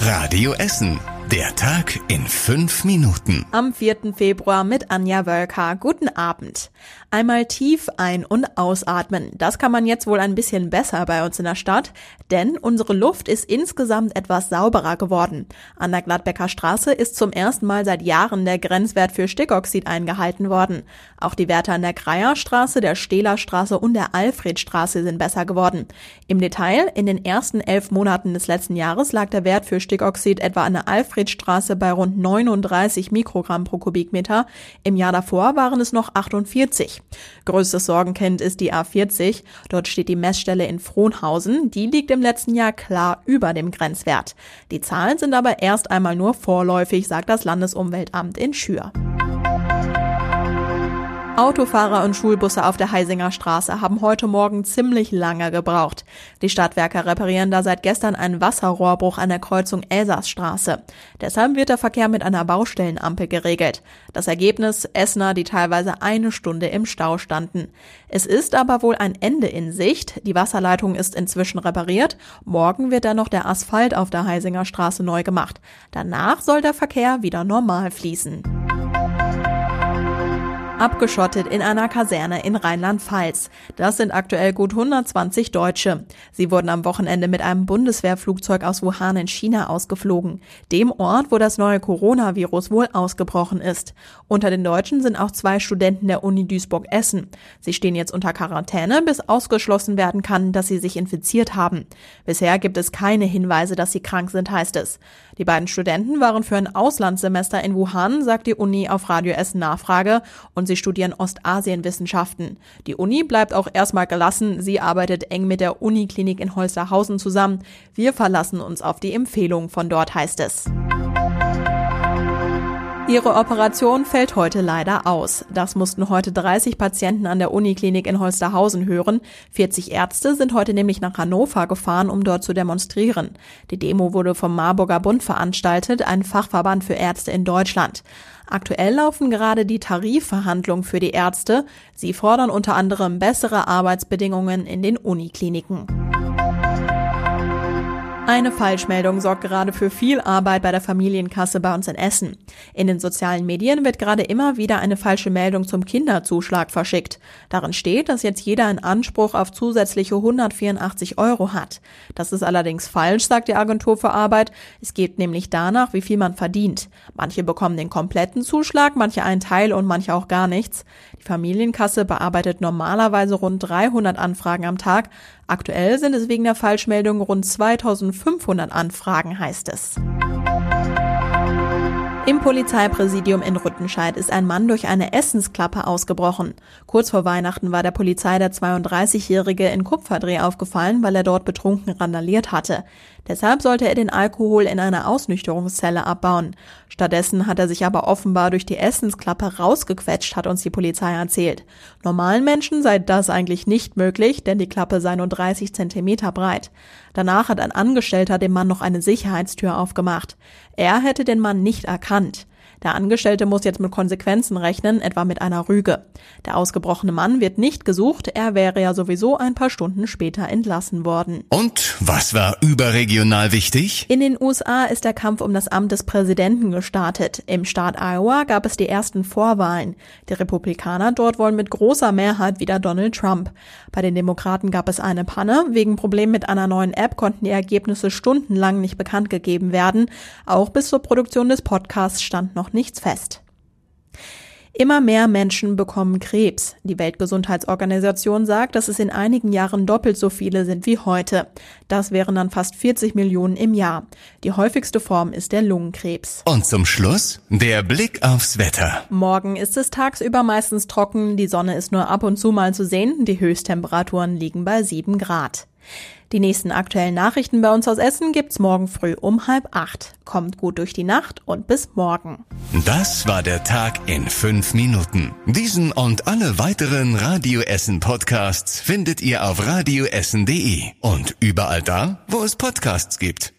Radio Essen. Der Tag in fünf Minuten. Am 4. Februar mit Anja Wölker. Guten Abend. Einmal tief ein- und ausatmen. Das kann man jetzt wohl ein bisschen besser bei uns in der Stadt, denn unsere Luft ist insgesamt etwas sauberer geworden. An der Gladbecker Straße ist zum ersten Mal seit Jahren der Grenzwert für Stickoxid eingehalten worden. Auch die Werte an der Greierstraße, der Stehlerstraße und der Alfredstraße sind besser geworden. Im Detail, in den ersten elf Monaten des letzten Jahres lag der Wert für Stickoxid etwa an der Alfred Alfredstraße bei rund 39 Mikrogramm pro Kubikmeter. Im Jahr davor waren es noch 48. Größtes Sorgenkind ist die A40. Dort steht die Messstelle in Frohnhausen. Die liegt im letzten Jahr klar über dem Grenzwert. Die Zahlen sind aber erst einmal nur vorläufig, sagt das Landesumweltamt in Schür. Autofahrer und Schulbusse auf der Heisinger Straße haben heute Morgen ziemlich lange gebraucht. Die Stadtwerke reparieren da seit gestern einen Wasserrohrbruch an der Kreuzung Elsassstraße. Deshalb wird der Verkehr mit einer Baustellenampel geregelt. Das Ergebnis Essener, die teilweise eine Stunde im Stau standen. Es ist aber wohl ein Ende in Sicht. Die Wasserleitung ist inzwischen repariert. Morgen wird dann noch der Asphalt auf der Heisinger Straße neu gemacht. Danach soll der Verkehr wieder normal fließen abgeschottet in einer Kaserne in Rheinland-Pfalz. Das sind aktuell gut 120 Deutsche. Sie wurden am Wochenende mit einem Bundeswehrflugzeug aus Wuhan in China ausgeflogen, dem Ort, wo das neue Coronavirus wohl ausgebrochen ist. Unter den Deutschen sind auch zwei Studenten der Uni Duisburg-Essen. Sie stehen jetzt unter Quarantäne, bis ausgeschlossen werden kann, dass sie sich infiziert haben. Bisher gibt es keine Hinweise, dass sie krank sind, heißt es. Die beiden Studenten waren für ein Auslandssemester in Wuhan, sagt die Uni auf Radio Essen Nachfrage, und sie studieren Ostasienwissenschaften. Die Uni bleibt auch erstmal gelassen. Sie arbeitet eng mit der Uniklinik in Holsterhausen zusammen. Wir verlassen uns auf die Empfehlung von dort, heißt es. Ihre Operation fällt heute leider aus. Das mussten heute 30 Patienten an der Uniklinik in Holsterhausen hören. 40 Ärzte sind heute nämlich nach Hannover gefahren, um dort zu demonstrieren. Die Demo wurde vom Marburger Bund veranstaltet, ein Fachverband für Ärzte in Deutschland. Aktuell laufen gerade die Tarifverhandlungen für die Ärzte. Sie fordern unter anderem bessere Arbeitsbedingungen in den Unikliniken. Eine Falschmeldung sorgt gerade für viel Arbeit bei der Familienkasse bei uns in Essen. In den sozialen Medien wird gerade immer wieder eine falsche Meldung zum Kinderzuschlag verschickt. Darin steht, dass jetzt jeder einen Anspruch auf zusätzliche 184 Euro hat. Das ist allerdings falsch, sagt die Agentur für Arbeit. Es geht nämlich danach, wie viel man verdient. Manche bekommen den kompletten Zuschlag, manche einen Teil und manche auch gar nichts. Die Familienkasse bearbeitet normalerweise rund 300 Anfragen am Tag. Aktuell sind es wegen der Falschmeldung rund 2500 Anfragen, heißt es. Im Polizeipräsidium in Rüttenscheid ist ein Mann durch eine Essensklappe ausgebrochen. Kurz vor Weihnachten war der Polizei der 32-Jährige in Kupferdreh aufgefallen, weil er dort betrunken randaliert hatte. Deshalb sollte er den Alkohol in einer Ausnüchterungszelle abbauen. Stattdessen hat er sich aber offenbar durch die Essensklappe rausgequetscht, hat uns die Polizei erzählt. Normalen Menschen sei das eigentlich nicht möglich, denn die Klappe sei nur 30 Zentimeter breit. Danach hat ein Angestellter dem Mann noch eine Sicherheitstür aufgemacht. Er hätte den Mann nicht erkannt. Der Angestellte muss jetzt mit Konsequenzen rechnen, etwa mit einer Rüge. Der ausgebrochene Mann wird nicht gesucht, er wäre ja sowieso ein paar Stunden später entlassen worden. Und was war überregional wichtig? In den USA ist der Kampf um das Amt des Präsidenten gestartet. Im Staat Iowa gab es die ersten Vorwahlen. Die Republikaner dort wollen mit großer Mehrheit wieder Donald Trump. Bei den Demokraten gab es eine Panne. Wegen Problemen mit einer neuen App konnten die Ergebnisse stundenlang nicht bekannt gegeben werden. Auch bis zur Produktion des Podcasts stand noch nichts fest. Immer mehr Menschen bekommen Krebs. Die Weltgesundheitsorganisation sagt, dass es in einigen Jahren doppelt so viele sind wie heute. Das wären dann fast 40 Millionen im Jahr. Die häufigste Form ist der Lungenkrebs. Und zum Schluss der Blick aufs Wetter. Morgen ist es tagsüber meistens trocken, die Sonne ist nur ab und zu mal zu sehen, die Höchsttemperaturen liegen bei 7 Grad. Die nächsten aktuellen Nachrichten bei uns aus Essen gibt's morgen früh um halb acht. Kommt gut durch die Nacht und bis morgen. Das war der Tag in fünf Minuten. Diesen und alle weiteren Radio Essen Podcasts findet ihr auf radioessen.de und überall da, wo es Podcasts gibt.